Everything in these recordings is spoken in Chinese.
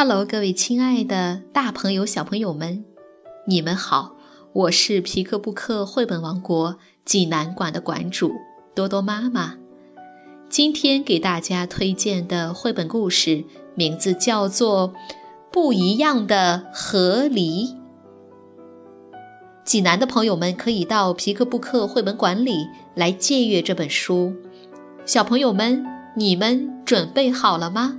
Hello，各位亲爱的大朋友、小朋友们，你们好！我是皮克布克绘本王国济南馆的馆主多多妈妈。今天给大家推荐的绘本故事名字叫做《不一样的河狸》。济南的朋友们可以到皮克布克绘本馆里来借阅这本书。小朋友们，你们准备好了吗？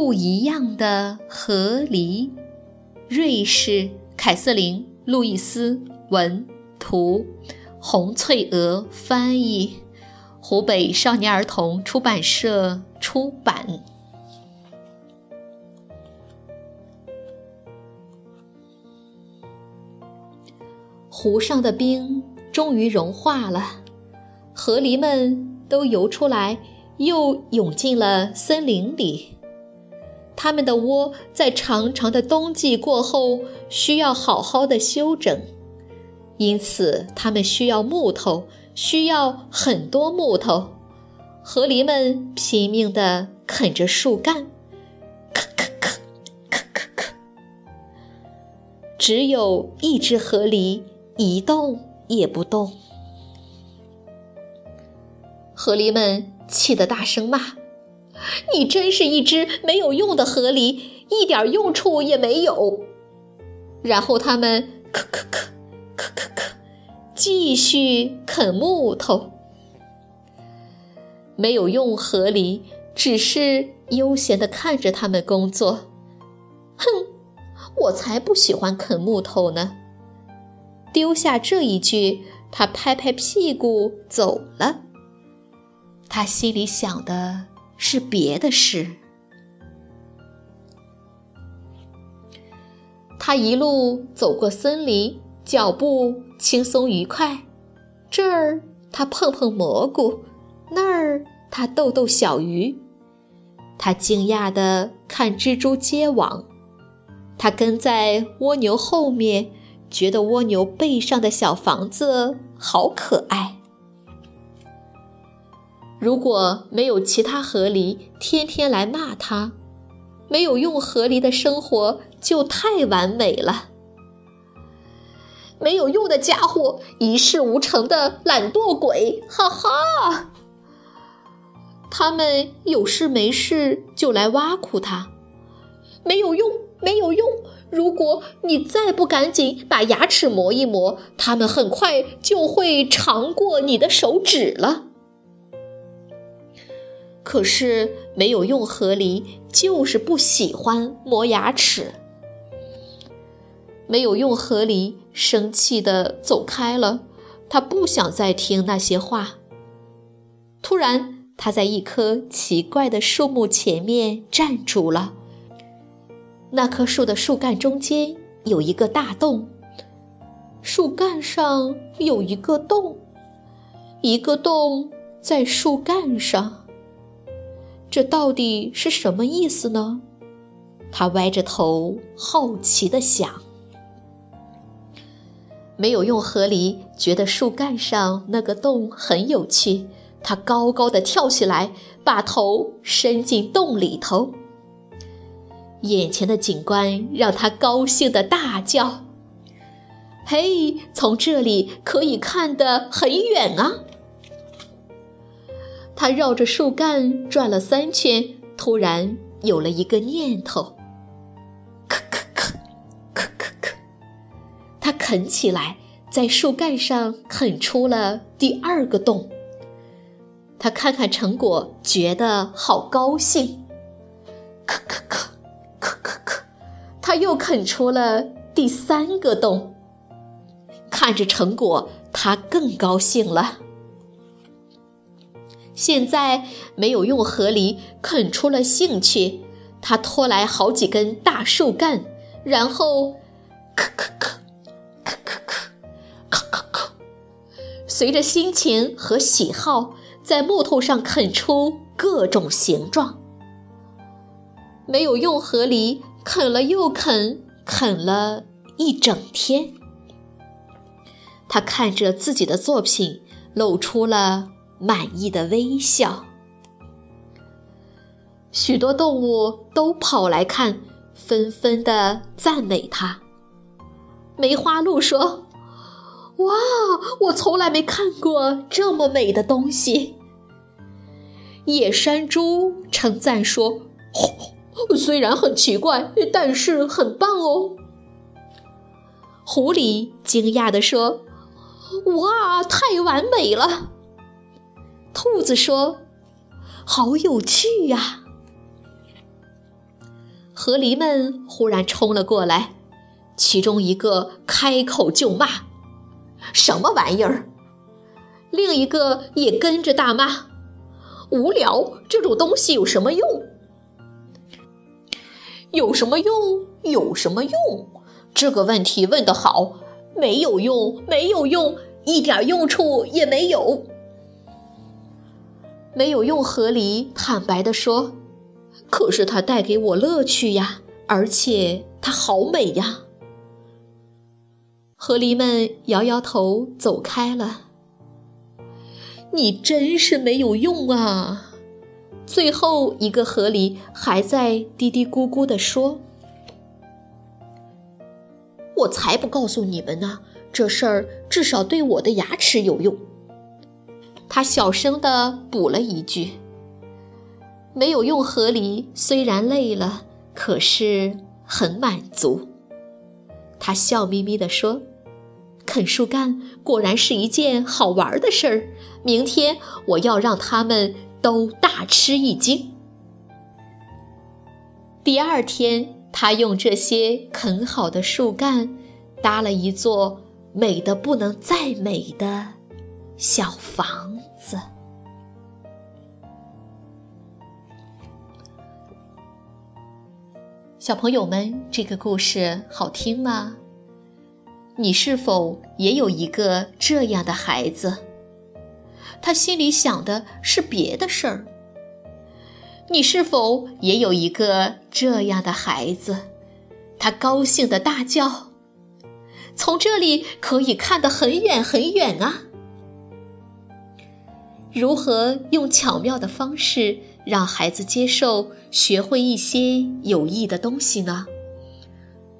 不一样的河狸，瑞士凯瑟琳·路易斯文图，洪翠娥翻译，湖北少年儿童出版社出版。湖上的冰终于融化了，河狸们都游出来，又涌进了森林里。他们的窝在长长的冬季过后需要好好的休整，因此他们需要木头，需要很多木头。河狸们拼命地啃着树干，咳咳咳，咳咳咳。只有一只河狸一动也不动。河狸们气得大声骂。你真是一只没有用的河狸，一点用处也没有。然后他们咳咳咳，咳咳咳，继续啃木头。没有用河狸只是悠闲地看着他们工作。哼，我才不喜欢啃木头呢！丢下这一句，他拍拍屁股走了。他心里想的。是别的事。他一路走过森林，脚步轻松愉快。这儿他碰碰蘑菇，那儿他逗逗小鱼。他惊讶地看蜘蛛结网。他跟在蜗牛后面，觉得蜗牛背上的小房子好可爱。如果没有其他河狸天天来骂他，没有用河狸的生活就太完美了。没有用的家伙，一事无成的懒惰鬼，哈哈！他们有事没事就来挖苦他，没有用，没有用。如果你再不赶紧把牙齿磨一磨，他们很快就会长过你的手指了。可是没有用河狸，就是不喜欢磨牙齿。没有用河狸生气的走开了，他不想再听那些话。突然，他在一棵奇怪的树木前面站住了。那棵树的树干中间有一个大洞，树干上有一个洞，一个洞在树干上。这到底是什么意思呢？他歪着头，好奇地想。没有用河狸觉得树干上那个洞很有趣，他高高的跳起来，把头伸进洞里头。眼前的景观让他高兴的大叫：“嘿，从这里可以看得很远啊！”他绕着树干转了三圈，突然有了一个念头。咳咳咳，咳咳咳。他啃起来，在树干上啃出了第二个洞。他看看成果，觉得好高兴。咳咳咳，咳咳咳。他又啃出了第三个洞。看着成果，他更高兴了。现在没有用河狸啃出了兴趣，他拖来好几根大树干，然后，咳咳咳，咳咳咳，咳咳咳，随着心情和喜好，在木头上啃出各种形状。没有用河狸啃了又啃，啃了一整天。他看着自己的作品，露出了满意的微笑。许多动物都跑来看，纷纷的赞美他。梅花鹿说：“哇，我从来没看过这么美的东西。”野山猪称赞说：“ 虽然很奇怪，但是很棒哦。”狐狸惊讶地说：“哇，太完美了！”兔子说：“好有趣呀！”河狸们忽然冲了过来，其中一个开口就骂：“什么玩意儿！”另一个也跟着大骂：“无聊！这种东西有什么用？有什么用？有什么用？这个问题问得好！没有用，没有用，一点用处也没有。没有用。”河狸坦白地说。可是它带给我乐趣呀，而且它好美呀。河狸们摇摇头走开了。你真是没有用啊！最后一个河狸还在嘀嘀咕咕地说：“我才不告诉你们呢，这事儿至少对我的牙齿有用。”他小声地补了一句。没有用河狸虽然累了，可是很满足。他笑眯眯地说：“啃树干果然是一件好玩的事儿。明天我要让他们都大吃一惊。”第二天，他用这些啃好的树干搭了一座美得不能再美的小房子。小朋友们，这个故事好听吗？你是否也有一个这样的孩子？他心里想的是别的事儿。你是否也有一个这样的孩子？他高兴的大叫：“从这里可以看得很远很远啊！”如何用巧妙的方式？让孩子接受、学会一些有益的东西呢？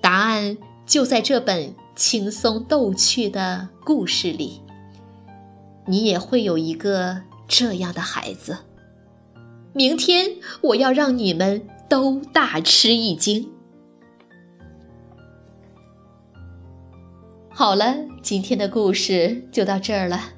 答案就在这本轻松逗趣的故事里。你也会有一个这样的孩子。明天我要让你们都大吃一惊。好了，今天的故事就到这儿了。